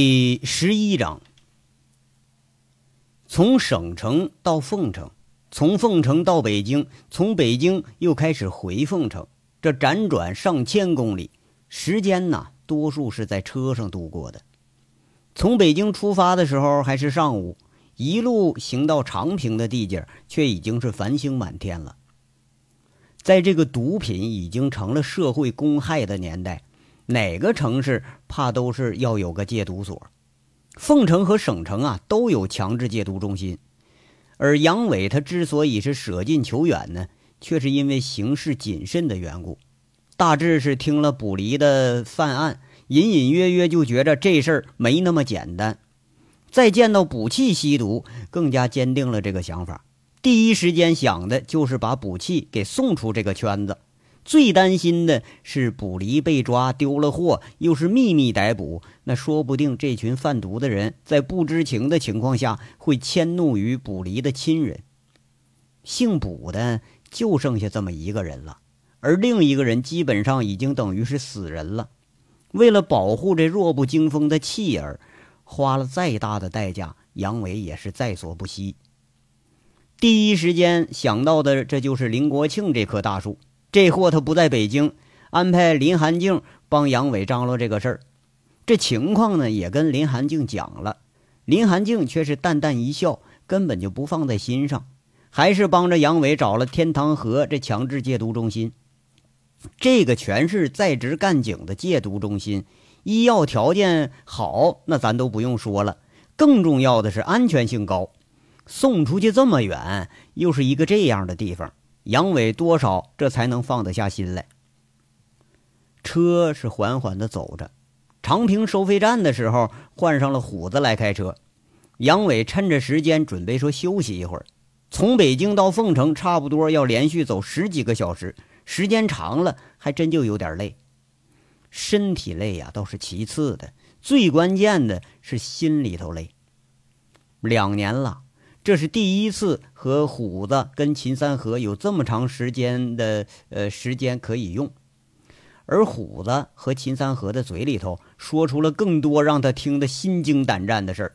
第十一章：从省城到凤城，从凤城到北京，从北京又开始回凤城，这辗转上千公里，时间呢，多数是在车上度过的。从北京出发的时候还是上午，一路行到长平的地界，却已经是繁星满天了。在这个毒品已经成了社会公害的年代。哪个城市怕都是要有个戒毒所，凤城和省城啊都有强制戒毒中心，而杨伟他之所以是舍近求远呢，却是因为行事谨慎的缘故。大致是听了卜离的犯案，隐隐约约就觉着这事儿没那么简单。再见到卜气吸毒，更加坚定了这个想法。第一时间想的就是把卜气给送出这个圈子。最担心的是卜离被抓丢了货，又是秘密逮捕，那说不定这群贩毒的人在不知情的情况下会迁怒于卜离的亲人。姓卜的就剩下这么一个人了，而另一个人基本上已经等于是死人了。为了保护这弱不禁风的弃儿，花了再大的代价，杨伟也是在所不惜。第一时间想到的，这就是林国庆这棵大树。这货他不在北京，安排林寒静帮杨伟张罗这个事儿。这情况呢，也跟林寒静讲了，林寒静却是淡淡一笑，根本就不放在心上，还是帮着杨伟找了天堂河这强制戒毒中心。这个全是在职干警的戒毒中心，医药条件好，那咱都不用说了。更重要的是安全性高，送出去这么远，又是一个这样的地方。杨伟多少这才能放得下心来。车是缓缓的走着，长平收费站的时候换上了虎子来开车。杨伟趁着时间准备说休息一会儿。从北京到凤城差不多要连续走十几个小时，时间长了还真就有点累。身体累呀倒是其次的，最关键的是心里头累。两年了。这是第一次和虎子跟秦三河有这么长时间的呃时间可以用，而虎子和秦三河的嘴里头说出了更多让他听得心惊胆战的事儿。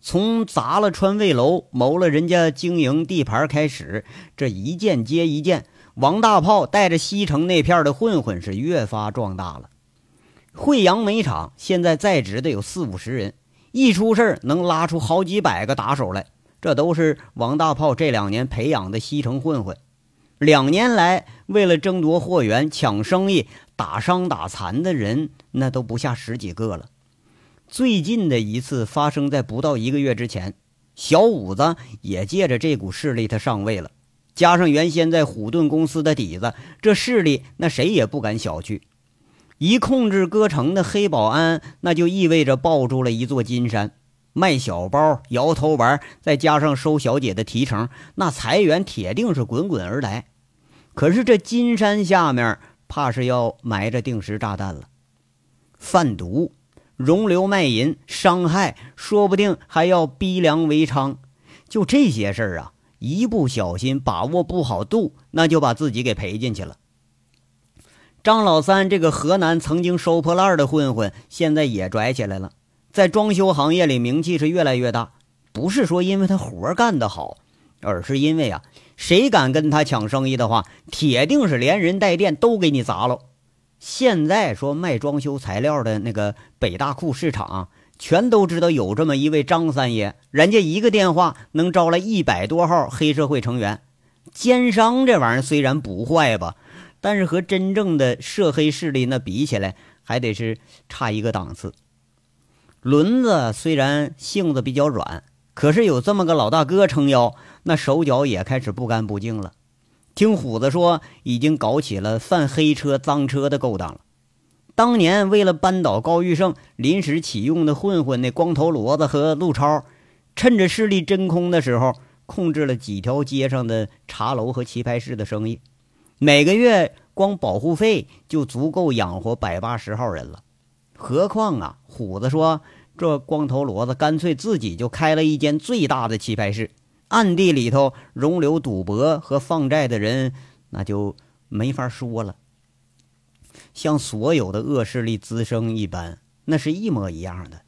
从砸了川味楼、谋了人家经营地盘开始，这一件接一件，王大炮带着西城那片的混混是越发壮大了。惠阳煤厂现在在职的有四五十人。一出事能拉出好几百个打手来，这都是王大炮这两年培养的西城混混。两年来，为了争夺货源、抢生意，打伤打残的人那都不下十几个了。最近的一次发生在不到一个月之前，小五子也借着这股势力，他上位了。加上原先在虎盾公司的底子，这势力那谁也不敢小觑。一控制歌城的黑保安，那就意味着抱住了一座金山。卖小包、摇头丸，再加上收小姐的提成，那财源铁定是滚滚而来。可是这金山下面，怕是要埋着定时炸弹了。贩毒、容留卖淫、伤害，说不定还要逼良为娼。就这些事儿啊，一不小心把握不好度，那就把自己给赔进去了。张老三这个河南曾经收破烂的混混，现在也拽起来了，在装修行业里名气是越来越大。不是说因为他活干得好，而是因为啊，谁敢跟他抢生意的话，铁定是连人带店都给你砸了。现在说卖装修材料的那个北大库市场，全都知道有这么一位张三爷，人家一个电话能招来一百多号黑社会成员。奸商这玩意儿虽然不坏吧。但是和真正的涉黑势力那比起来，还得是差一个档次。轮子虽然性子比较软，可是有这么个老大哥撑腰，那手脚也开始不干不净了。听虎子说，已经搞起了贩黑车、脏车的勾当了。当年为了扳倒高玉胜，临时启用的混混那光头骡子和陆超，趁着势力真空的时候，控制了几条街上的茶楼和棋牌室的生意。每个月光保护费就足够养活百八十号人了，何况啊，虎子说这光头骡子干脆自己就开了一间最大的棋牌室，暗地里头容留赌博和放债的人，那就没法说了。像所有的恶势力滋生一般，那是一模一样的。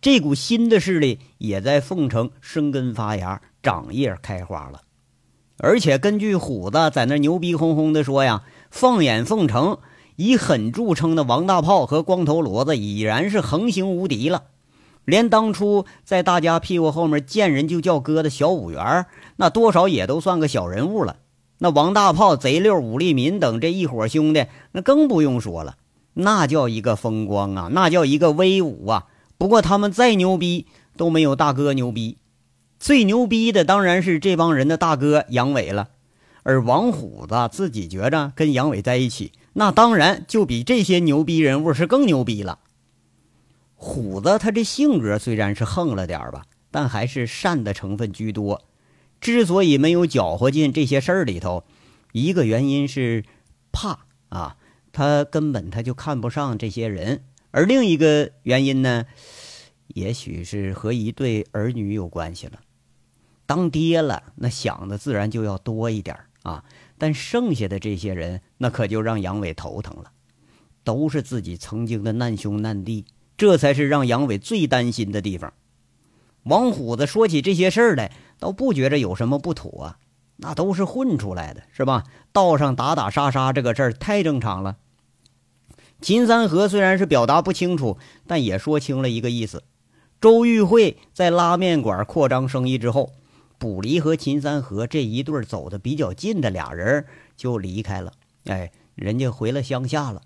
这股新的势力也在凤城生根发芽、长叶开花了。而且根据虎子在那牛逼哄哄的说呀，放眼凤城，以狠著称的王大炮和光头骡子已然是横行无敌了。连当初在大家屁股后面见人就叫哥的小五元，那多少也都算个小人物了。那王大炮、贼六、武立民等这一伙兄弟，那更不用说了，那叫一个风光啊，那叫一个威武啊。不过他们再牛逼，都没有大哥牛逼。最牛逼的当然是这帮人的大哥杨伟了。而王虎子自己觉着跟杨伟在一起，那当然就比这些牛逼人物是更牛逼了。虎子他这性格虽然是横了点吧，但还是善的成分居多。之所以没有搅和进这些事儿里头，一个原因是怕啊，他根本他就看不上这些人；而另一个原因呢，也许是和一对儿女有关系了。当爹了，那想的自然就要多一点啊。但剩下的这些人，那可就让杨伟头疼了，都是自己曾经的难兄难弟。这才是让杨伟最担心的地方。王虎子说起这些事儿来，倒不觉着有什么不妥啊，那都是混出来的，是吧？道上打打杀杀这个事儿太正常了。秦三河虽然是表达不清楚，但也说清了一个意思：周玉慧在拉面馆扩张生意之后，卜离和秦三河这一对走的比较近的俩人就离开了，哎，人家回了乡下了。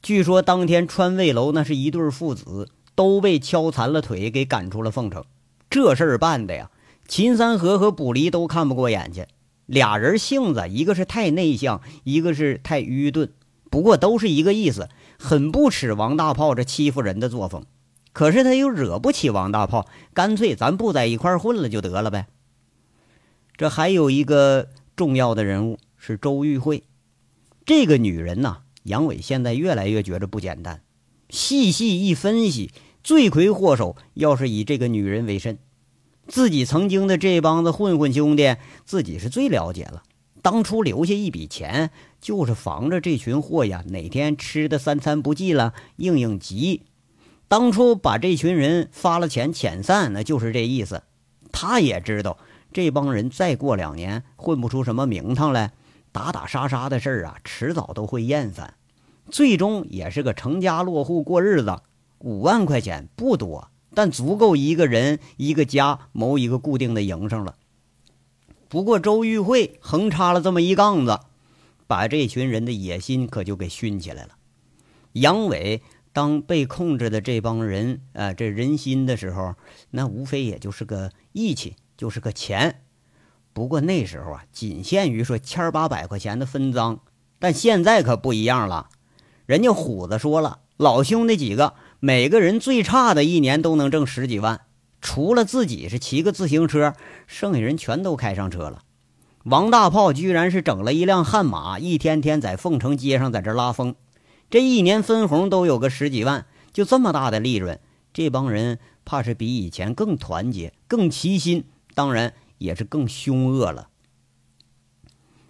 据说当天川味楼那是一对父子，都被敲残了腿，给赶出了凤城。这事儿办的呀，秦三河和卜离都看不过眼去。俩人性子，一个是太内向，一个是太愚钝。不过都是一个意思，很不耻王大炮这欺负人的作风。可是他又惹不起王大炮，干脆咱不在一块混了就得了呗。这还有一个重要的人物是周玉慧，这个女人呐。杨伟现在越来越觉着不简单，细细一分析，罪魁祸首要是以这个女人为甚，自己曾经的这帮子混混兄弟，自己是最了解了。当初留下一笔钱，就是防着这群货呀，哪天吃的三餐不济了，应应急。当初把这群人发了钱遣散，那就是这意思。他也知道，这帮人再过两年混不出什么名堂来。打打杀杀的事儿啊，迟早都会厌烦，最终也是个成家落户过日子。五万块钱不多，但足够一个人一个家谋一个固定的营生了。不过周玉慧横插了这么一杠子，把这群人的野心可就给熏起来了。杨伟当被控制的这帮人啊，这人心的时候，那无非也就是个义气，就是个钱。不过那时候啊，仅限于说千八百块钱的分赃，但现在可不一样了。人家虎子说了，老兄弟几个每个人最差的一年都能挣十几万，除了自己是骑个自行车，剩下人全都开上车了。王大炮居然是整了一辆悍马，一天天在凤城街上在这拉风，这一年分红都有个十几万，就这么大的利润，这帮人怕是比以前更团结、更齐心。当然。也是更凶恶了。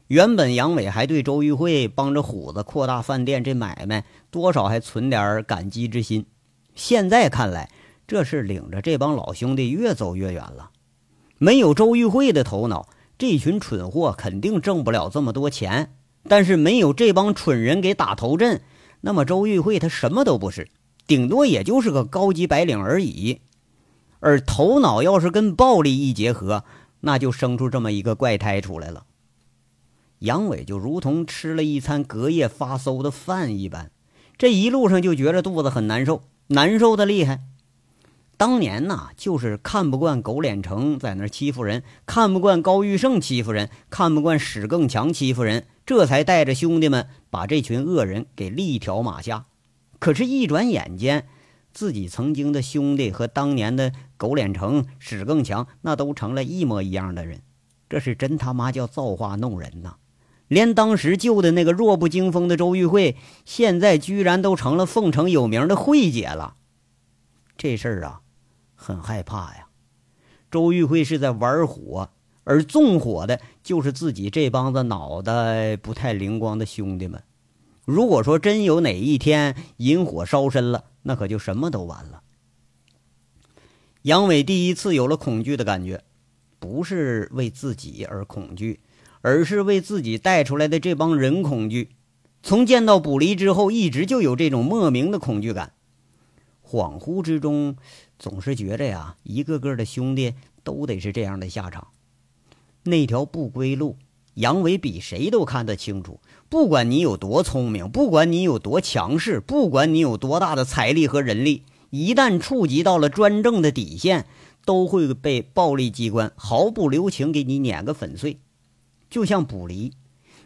原本杨伟还对周玉慧帮着虎子扩大饭店这买卖多少还存点感激之心，现在看来，这是领着这帮老兄弟越走越远了。没有周玉慧的头脑，这群蠢货肯定挣不了这么多钱。但是没有这帮蠢人给打头阵，那么周玉慧他什么都不是，顶多也就是个高级白领而已。而头脑要是跟暴力一结合，那就生出这么一个怪胎出来了，杨伟就如同吃了一餐隔夜发馊的饭一般，这一路上就觉着肚子很难受，难受的厉害。当年呐，就是看不惯狗脸成在那欺负人，看不惯高玉胜欺负人，看不惯史更强欺负人，这才带着兄弟们把这群恶人给力条马下。可是，一转眼间。自己曾经的兄弟和当年的狗脸成、史更强，那都成了一模一样的人，这是真他妈叫造化弄人呐！连当时救的那个弱不禁风的周玉慧，现在居然都成了凤城有名的慧姐了。这事儿啊，很害怕呀！周玉慧是在玩火，而纵火的就是自己这帮子脑袋不太灵光的兄弟们。如果说真有哪一天引火烧身了，那可就什么都完了。杨伟第一次有了恐惧的感觉，不是为自己而恐惧，而是为自己带出来的这帮人恐惧。从见到卜离之后，一直就有这种莫名的恐惧感。恍惚之中，总是觉着呀，一个个的兄弟都得是这样的下场。那条不归路，杨伟比谁都看得清楚。不管你有多聪明，不管你有多强势，不管你有多大的财力和人力。一旦触及到了专政的底线，都会被暴力机关毫不留情给你碾个粉碎。就像捕离，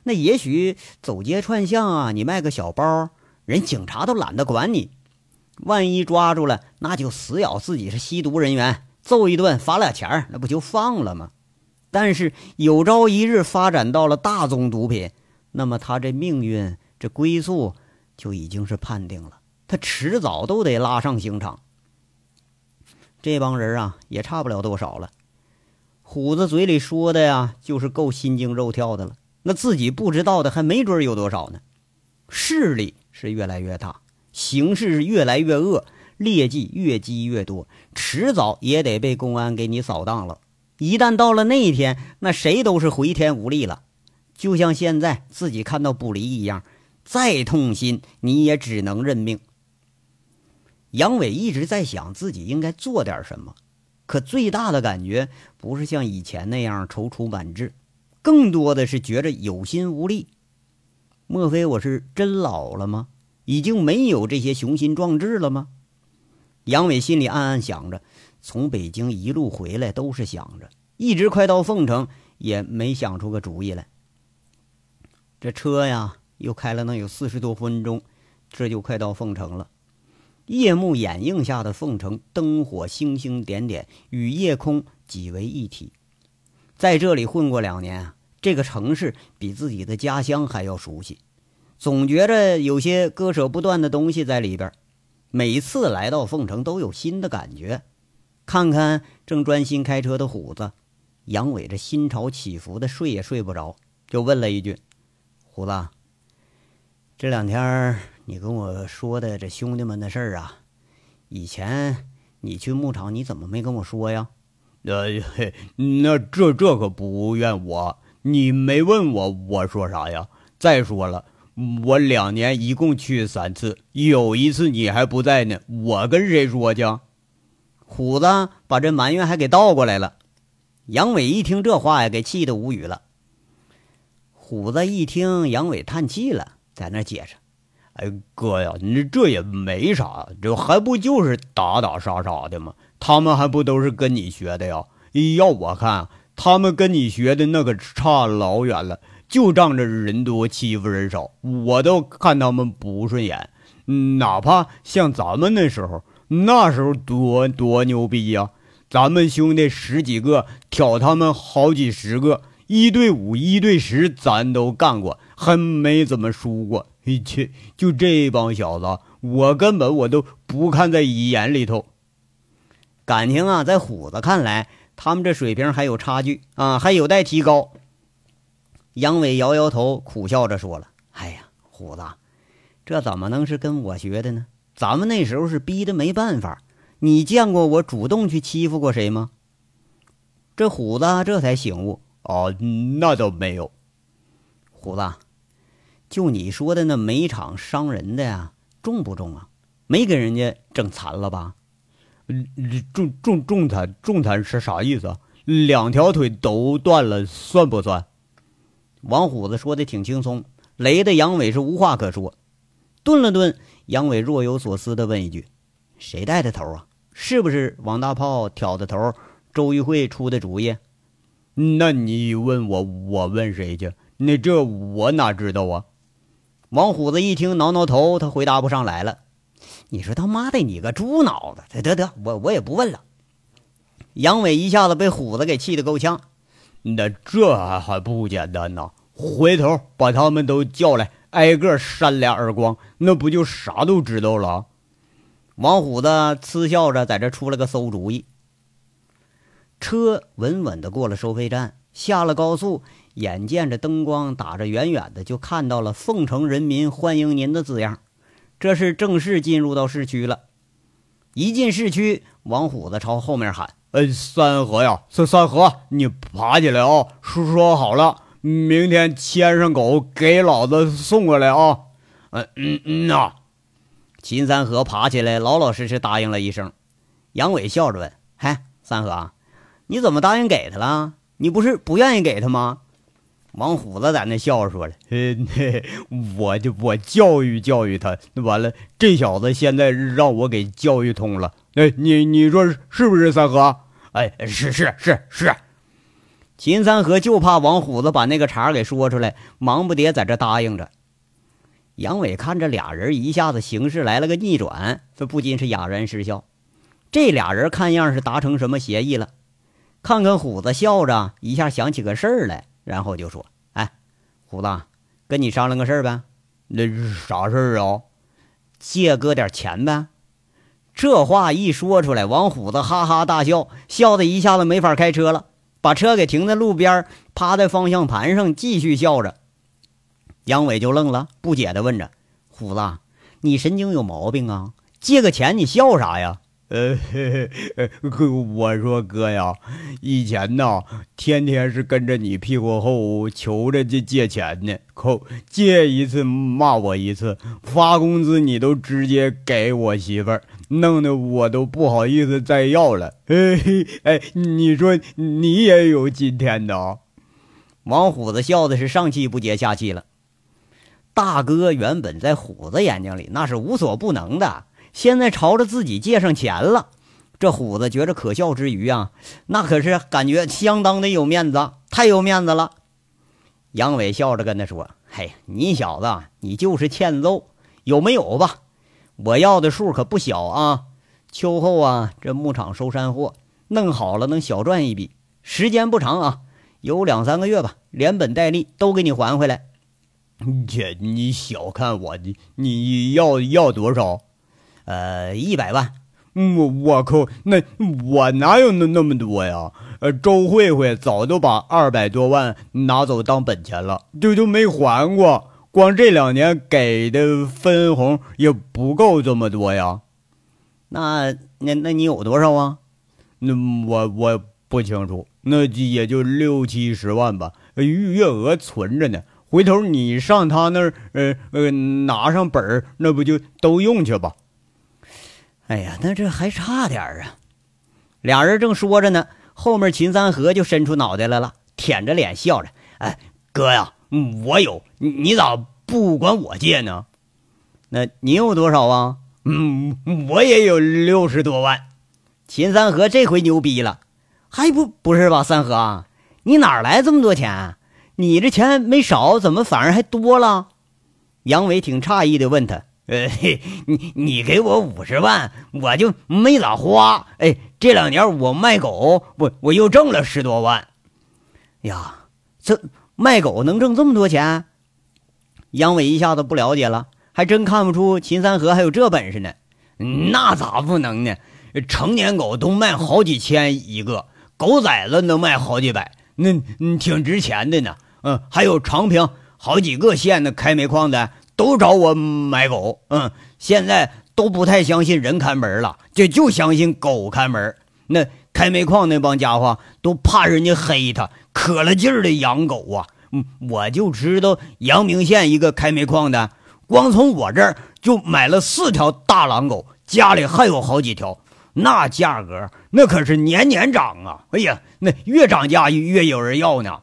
那也许走街串巷啊，你卖个小包，人警察都懒得管你。万一抓住了，那就死咬自己是吸毒人员，揍一顿罚俩钱那不就放了吗？但是有朝一日发展到了大宗毒品，那么他这命运、这归宿就已经是判定了。他迟早都得拉上刑场。这帮人啊，也差不了多少了。虎子嘴里说的呀，就是够心惊肉跳的了。那自己不知道的，还没准有多少呢。势力是越来越大，形势是越来越恶，劣迹越积越多，迟早也得被公安给你扫荡了。一旦到了那一天，那谁都是回天无力了。就像现在自己看到不离一样，再痛心，你也只能认命。杨伟一直在想自己应该做点什么，可最大的感觉不是像以前那样踌躇满志，更多的是觉着有心无力。莫非我是真老了吗？已经没有这些雄心壮志了吗？杨伟心里暗暗想着，从北京一路回来都是想着，一直快到凤城也没想出个主意来。这车呀，又开了能有四十多分钟，这就快到凤城了。夜幕掩映下的凤城，灯火星星点点，与夜空几为一体。在这里混过两年，这个城市比自己的家乡还要熟悉，总觉着有些割舍不断的东西在里边。每次来到凤城都有新的感觉。看看正专心开车的虎子，杨伟这心潮起伏的，睡也睡不着，就问了一句：“虎子，这两天……”你跟我说的这兄弟们的事儿啊，以前你去牧场，你怎么没跟我说呀？呃，那这这可不怨我，你没问我，我说啥呀？再说了，我两年一共去三次，有一次你还不在呢，我跟谁说去？虎子把这埋怨还给倒过来了。杨伟一听这话呀，给气得无语了。虎子一听杨伟叹气了，在那解释。哎，哥呀，你这也没啥，这还不就是打打杀杀的吗？他们还不都是跟你学的呀？要我看，他们跟你学的那可差老远了，就仗着人多欺负人少，我都看他们不顺眼。哪怕像咱们那时候，那时候多多牛逼呀！咱们兄弟十几个挑他们好几十个，一对五、一对十，咱都干过，还没怎么输过。嘿切就这帮小子，我根本我都不看在眼里头。感情啊，在虎子看来，他们这水平还有差距啊，还有待提高。杨伟摇摇头，苦笑着说了：“哎呀，虎子，这怎么能是跟我学的呢？咱们那时候是逼的没办法。你见过我主动去欺负过谁吗？”这虎子这才醒悟：“哦，那倒没有。”虎子。就你说的那煤场伤人的呀，重不重啊？没给人家整残了吧？重重重残重残是啥意思？两条腿都断了算不算？王虎子说的挺轻松，雷的杨伟是无话可说。顿了顿，杨伟若有所思的问一句：“谁带的头啊？是不是王大炮挑的头？周玉慧出的主意？”那你问我，我问谁去？那这我哪知道啊？王虎子一听，挠挠头，他回答不上来了。你说他妈的，你个猪脑子！得得得，我我也不问了。杨伟一下子被虎子给气得够呛。那这还还不简单呐？回头把他们都叫来，挨个扇俩耳光，那不就啥都知道了？王虎子嗤笑着，在这出了个馊主意。车稳稳的过了收费站，下了高速，眼见着灯光打着，远远的就看到了“凤城人民欢迎您”的字样。这是正式进入到市区了。一进市区，王虎子朝后面喊：“哎，三河呀，三三河，你爬起来啊！说说好了，明天牵上狗给老子送过来啊！”嗯嗯嗯呐。秦三河爬起来，老老实实答应了一声。杨伟笑着问：“嗨，三河，你怎么答应给他了？你不是不愿意给他吗？”王虎子在那笑着说了：“嘿，我就我教育教育他，完了，这小子现在让我给教育通了。哎，你你说是不是三河？哎，是是是是。”秦三河就怕王虎子把那个茬给说出来，忙不迭在这答应着。杨伟看着俩人一下子形势来了个逆转，这不禁是哑然失笑。这俩人看样是达成什么协议了？看看虎子笑着，一下想起个事儿来，然后就说：“哎，虎子，跟你商量个事儿呗。那啥事儿啊？借哥点钱呗。”这话一说出来，王虎子哈哈大笑，笑的一下子没法开车了，把车给停在路边，趴在方向盘上继续笑着。杨伟就愣了，不解的问着：“虎子，你神经有毛病啊？借个钱你笑啥呀？”呃，哥，我说哥呀，以前呢，天天是跟着你屁股后求着借借钱呢，扣借一次骂我一次，发工资你都直接给我媳妇儿，弄得我都不好意思再要了。哎哎，你说你也有今天的？王虎子笑的是上气不接下气了。大哥原本在虎子眼睛里那是无所不能的。现在朝着自己借上钱了，这虎子觉着可笑之余啊，那可是感觉相当的有面子，太有面子了。杨伟笑着跟他说：“嘿，你小子，你就是欠揍，有没有吧？我要的数可不小啊。秋后啊，这牧场收山货，弄好了能小赚一笔，时间不长啊，有两三个月吧，连本带利都给你还回来。姐，你小看我，你你要要多少？”呃，一百万，我我靠，那我哪有那那么多呀？呃，周慧慧早都把二百多万拿走当本钱了，就就没还过。光这两年给的分红也不够这么多呀。那那那你有多少啊？那我我不清楚，那也就六七十万吧，月额存着呢。回头你上他那儿，呃呃，拿上本儿，那不就都用去吧？哎呀，那这还差点啊！俩人正说着呢，后面秦三河就伸出脑袋来了，舔着脸笑着：“哎，哥呀，我有，你咋不管我借呢？那你有多少啊？嗯，我也有六十多万。”秦三河这回牛逼了，还不不是吧？三河，你哪来这么多钱？你这钱没少，怎么反而还多了？杨伟挺诧异的问他。呃，你你给我五十万，我就没咋花。哎，这两年我卖狗，我我又挣了十多万。呀，这卖狗能挣这么多钱？杨伟一下子不了解了，还真看不出秦三河还有这本事呢。那咋不能呢？成年狗都卖好几千一个，狗崽子能卖好几百，那挺值钱的呢。嗯，还有长平好几个县的开煤矿的。都找我买狗，嗯，现在都不太相信人看门了，就就相信狗看门。那开煤矿那帮家伙都怕人家黑他，可了劲儿的养狗啊。嗯，我就知道阳明县一个开煤矿的，光从我这儿就买了四条大狼狗，家里还有好几条，那价格那可是年年涨啊！哎呀，那越涨价越有人要呢。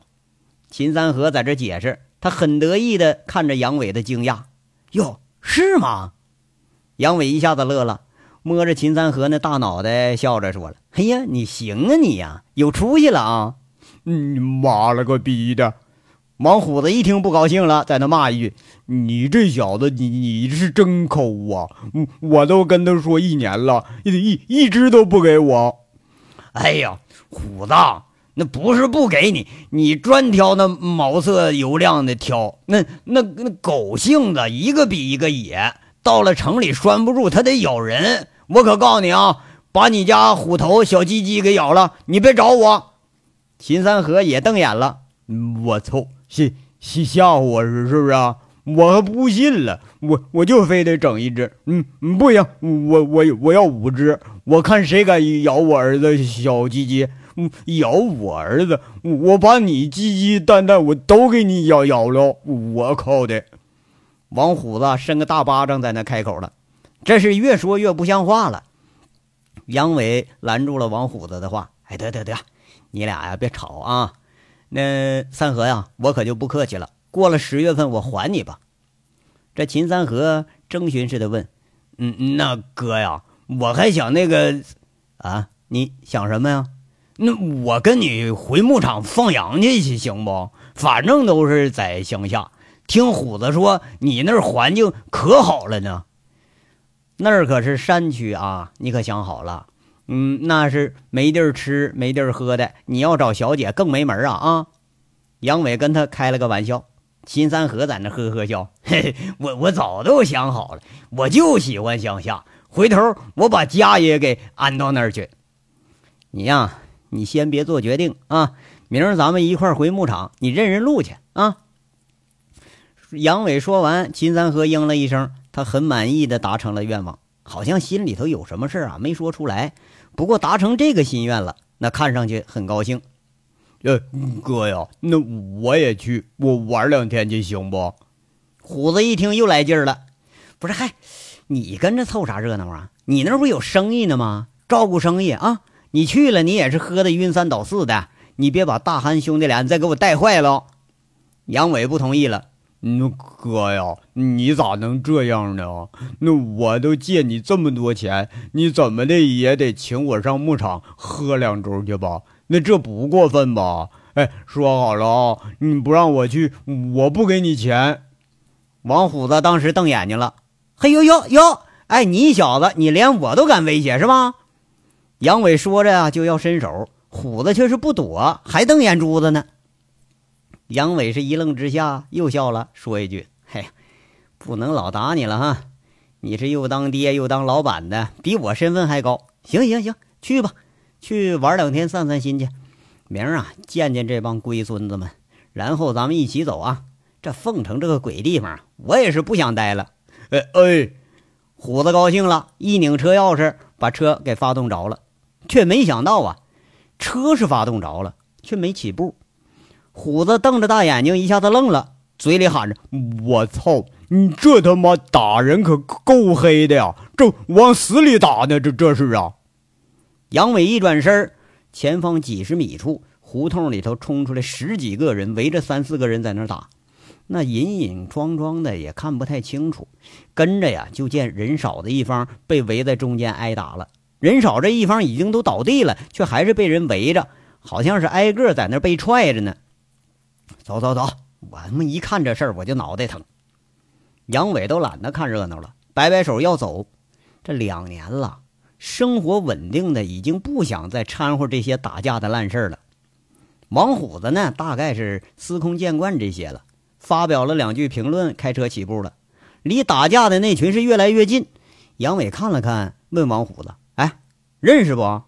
秦三河在这解释。他很得意的看着杨伟的惊讶，哟，是吗？杨伟一下子乐了，摸着秦三河那大脑袋，笑着说了：“哎呀，你行啊，你呀，有出息了啊！”你妈了个逼的！王虎子一听不高兴了，在那骂一句：“你这小子，你你是真抠啊！我都跟他说一年了，一一只都不给我。”哎呀，虎子！那不是不给你，你专挑那毛色油亮的挑。那那那狗性子一个比一个野，到了城里拴不住，它得咬人。我可告诉你啊，把你家虎头小鸡鸡给咬了，你别找我。秦三河也瞪眼了。我操，吓吓吓唬我是是不是啊？我不信了，我我就非得整一只。嗯，不行，我我我要五只，我看谁敢咬我儿子小鸡鸡。嗯，咬我儿子，我把你鸡鸡蛋蛋我都给你咬咬了。我靠的！王虎子伸个大巴掌在那开口了，这是越说越不像话了。杨伟拦住了王虎子的话：“哎，得得得，你俩呀别吵啊。那三河呀，我可就不客气了。过了十月份我还你吧。”这秦三河征询似的问：“嗯，那哥呀，我还想那个啊，你想什么呀？”那我跟你回牧场放羊去行不？反正都是在乡下。听虎子说，你那儿环境可好了呢。那儿可是山区啊，你可想好了。嗯，那是没地儿吃、没地儿喝的。你要找小姐更没门啊！啊，杨伟跟他开了个玩笑。秦三河在那呵呵笑，嘿嘿，我我早都想好了，我就喜欢乡下。回头我把家也给安到那儿去。你呀。你先别做决定啊，明儿咱们一块儿回牧场，你认认路去啊。杨伟说完，秦三河应了一声，他很满意的达成了愿望，好像心里头有什么事啊没说出来，不过达成这个心愿了，那看上去很高兴。呃，哥呀，那我也去，我玩两天去行不？虎子一听又来劲儿了，不是，嗨，你跟着凑啥热闹啊？你那不有生意呢吗？照顾生意啊。你去了，你也是喝的晕三倒四的，你别把大憨兄弟俩再给我带坏了。杨伟不同意了，那哥呀，你咋能这样呢？那我都借你这么多钱，你怎么的也得请我上牧场喝两盅去吧？那这不过分吧？哎，说好了啊，你不让我去，我不给你钱。王虎子当时瞪眼睛了，嘿呦呦呦，哎，你小子，你连我都敢威胁是吧？杨伟说着呀，就要伸手，虎子却是不躲，还瞪眼珠子呢。杨伟是一愣之下，又笑了，说一句：“嘿，不能老打你了哈，你是又当爹又当老板的，比我身份还高。行行行，去吧，去玩两天，散散心去。明儿啊，见见这帮龟孙子们，然后咱们一起走啊。这凤城这个鬼地方，我也是不想待了。”哎哎，虎子高兴了，一拧车钥匙，把车给发动着了。却没想到啊，车是发动着了，却没起步。虎子瞪着大眼睛，一下子愣了，嘴里喊着：“我操！你这他妈打人可够黑的呀！这往死里打呢！这这是啊！”杨伟一转身，前方几十米处胡同里头冲出来十几个人，围着三四个人在那打，那隐隐装装的也看不太清楚。跟着呀，就见人少的一方被围在中间挨打了。人少这一方已经都倒地了，却还是被人围着，好像是挨个在那被踹着呢。走走走，我他妈一看这事儿我就脑袋疼。杨伟都懒得看热闹了，摆摆手要走。这两年了，生活稳定的已经不想再掺和这些打架的烂事了。王虎子呢，大概是司空见惯这些了，发表了两句评论，开车起步了。离打架的那群是越来越近。杨伟看了看，问王虎子。认识不？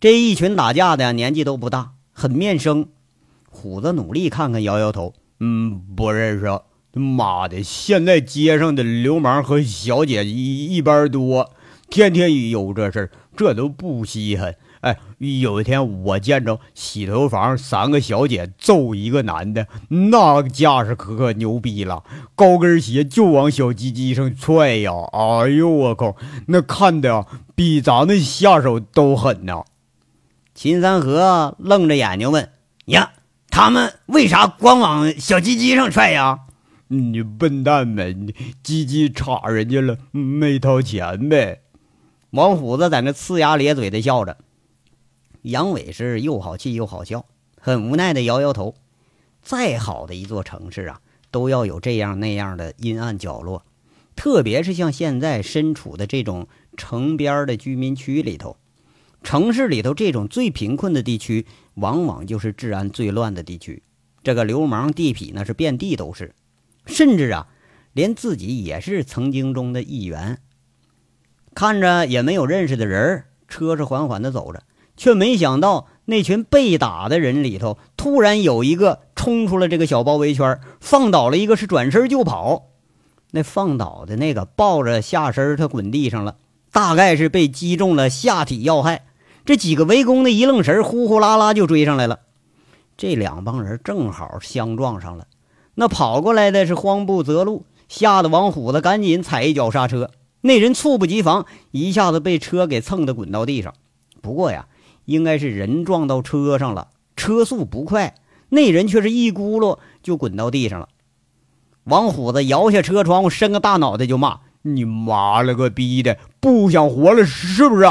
这一群打架的年纪都不大，很面生。虎子努力看看，摇摇头，嗯，不认识。妈的，现在街上的流氓和小姐一一般多，天天有这事儿，这都不稀罕。哎，有一天我见着洗头房三个小姐揍一个男的，那架势可可牛逼了，高跟鞋就往小鸡鸡上踹呀！哎呦我靠，那看的比咱们下手都狠呐。秦三河愣着眼睛问：“呀，他们为啥光往小鸡鸡上踹呀？”你笨蛋们，鸡鸡插人家了，没掏钱呗。王虎子在那呲牙咧嘴的笑着。杨伟是又好气又好笑，很无奈的摇摇头。再好的一座城市啊，都要有这样那样的阴暗角落，特别是像现在身处的这种城边的居民区里头，城市里头这种最贫困的地区，往往就是治安最乱的地区。这个流氓地痞那是遍地都是，甚至啊，连自己也是曾经中的一员。看着也没有认识的人，车是缓缓的走着。却没想到，那群被打的人里头，突然有一个冲出了这个小包围圈，放倒了一个，是转身就跑。那放倒的那个抱着下身，他滚地上了，大概是被击中了下体要害。这几个围攻的一愣神，呼呼啦啦就追上来了。这两帮人正好相撞上了。那跑过来的是慌不择路，吓得王虎子赶紧踩一脚刹车。那人猝不及防，一下子被车给蹭得滚到地上。不过呀。应该是人撞到车上了，车速不快，那人却是一咕噜就滚到地上了。王虎子摇下车窗户，伸个大脑袋就骂：“你妈了个逼的，不想活了是不是？”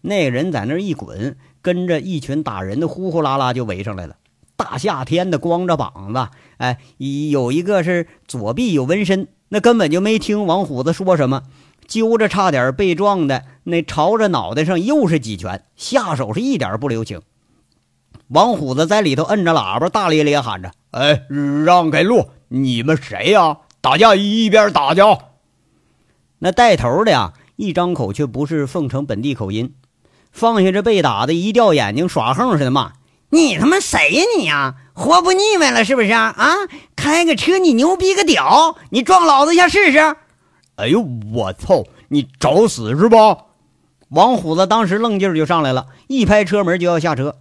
那人在那一滚，跟着一群打人的呼呼啦啦就围上来了。大夏天的，光着膀子，哎，有一个是左臂有纹身，那根本就没听王虎子说什么。揪着差点被撞的那，朝着脑袋上又是几拳，下手是一点不留情。王虎子在里头摁着喇叭，大咧咧喊着：“哎，让开路！你们谁呀？打架一边打去！” 那带头的呀，一张口却不是凤城本地口音，放下这被打的，一掉眼睛，耍横似的骂：“你他妈谁呀你呀？活不腻歪了是不是啊？啊，开个车你牛逼个屌！你撞老子一下试试！”哎呦，我操！你找死是吧？王虎子当时愣劲儿就上来了，一拍车门就要下车。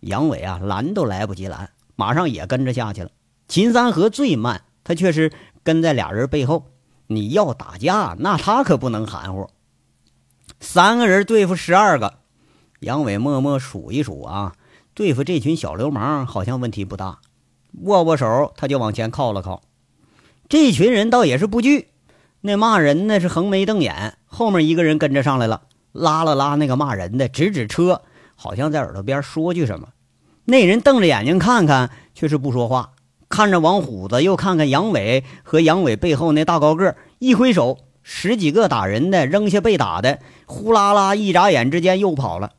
杨伟啊，拦都来不及拦，马上也跟着下去了。秦三河最慢，他却是跟在俩人背后。你要打架，那他可不能含糊。三个人对付十二个，杨伟默默数一数啊，对付这群小流氓好像问题不大。握握手，他就往前靠了靠。这群人倒也是不惧。那骂人呢是横眉瞪眼，后面一个人跟着上来了，拉了拉那个骂人的，指指车，好像在耳朵边说句什么。那人瞪着眼睛看看，却是不说话，看着王虎子，又看看杨伟和杨伟背后那大高个，一挥手，十几个打人的扔下被打的，呼啦啦一眨眼之间又跑了。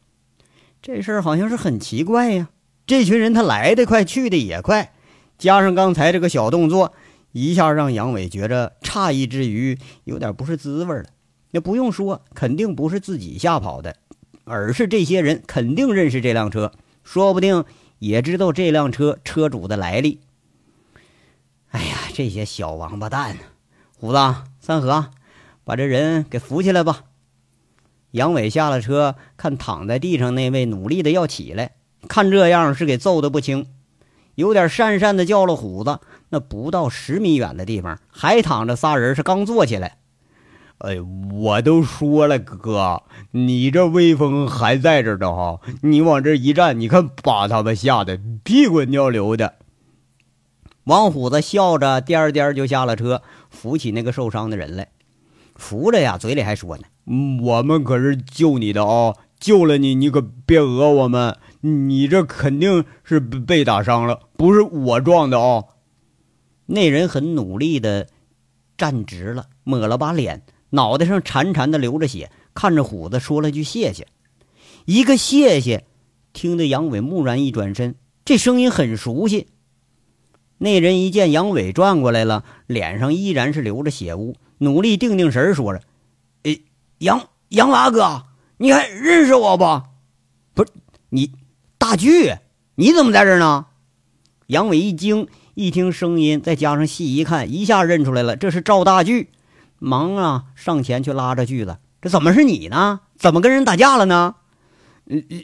这事儿好像是很奇怪呀，这群人他来的快，去的也快，加上刚才这个小动作。一下让杨伟觉着诧异之余，有点不是滋味了。那不用说，肯定不是自己吓跑的，而是这些人肯定认识这辆车，说不定也知道这辆车车主的来历。哎呀，这些小王八蛋！虎子、三河，把这人给扶起来吧。杨伟下了车，看躺在地上那位，努力的要起来，看这样是给揍的不轻，有点讪讪的叫了虎子。那不到十米远的地方，还躺着仨人，是刚坐起来。哎，我都说了，哥，你这威风还在这呢哈！你往这一站，你看把他们吓得屁滚尿流的。王虎子笑着颠颠就下了车，扶起那个受伤的人来，扶着呀，嘴里还说呢：“我们可是救你的啊，救了你，你可别讹我们。你这肯定是被打伤了，不是我撞的啊。”那人很努力的站直了，抹了把脸，脑袋上潺潺的流着血，看着虎子说了句谢谢。一个谢谢，听得杨伟蓦然一转身，这声音很熟悉。那人一见杨伟转过来了，脸上依然是流着血污，努力定定神，说着：“哎，杨杨娃哥，你还认识我不？不是你，大巨，你怎么在这儿呢？”杨伟一惊。一听声音，再加上细一看，一下认出来了，这是赵大巨，忙啊上前去拉着锯子，这怎么是你呢？怎么跟人打架了呢？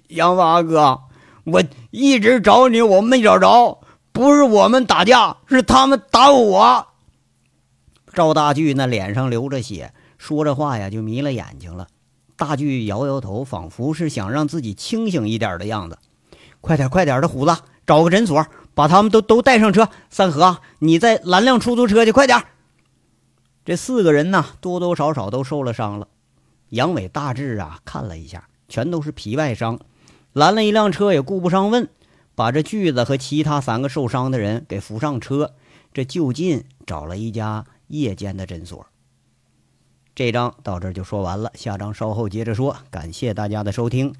杨八哥，我一直找你，我没找着，不是我们打架，是他们打我。赵大巨那脸上流着血，说着话呀就迷了眼睛了。大巨摇摇头，仿佛是想让自己清醒一点的样子。快点，快点的，虎子，找个诊所。把他们都都带上车，三河，你再拦辆出租车去，快点这四个人呢，多多少少都受了伤了。杨伟大致啊看了一下，全都是皮外伤，拦了一辆车也顾不上问，把这锯子和其他三个受伤的人给扶上车，这就近找了一家夜间的诊所。这章到这就说完了，下章稍后接着说。感谢大家的收听。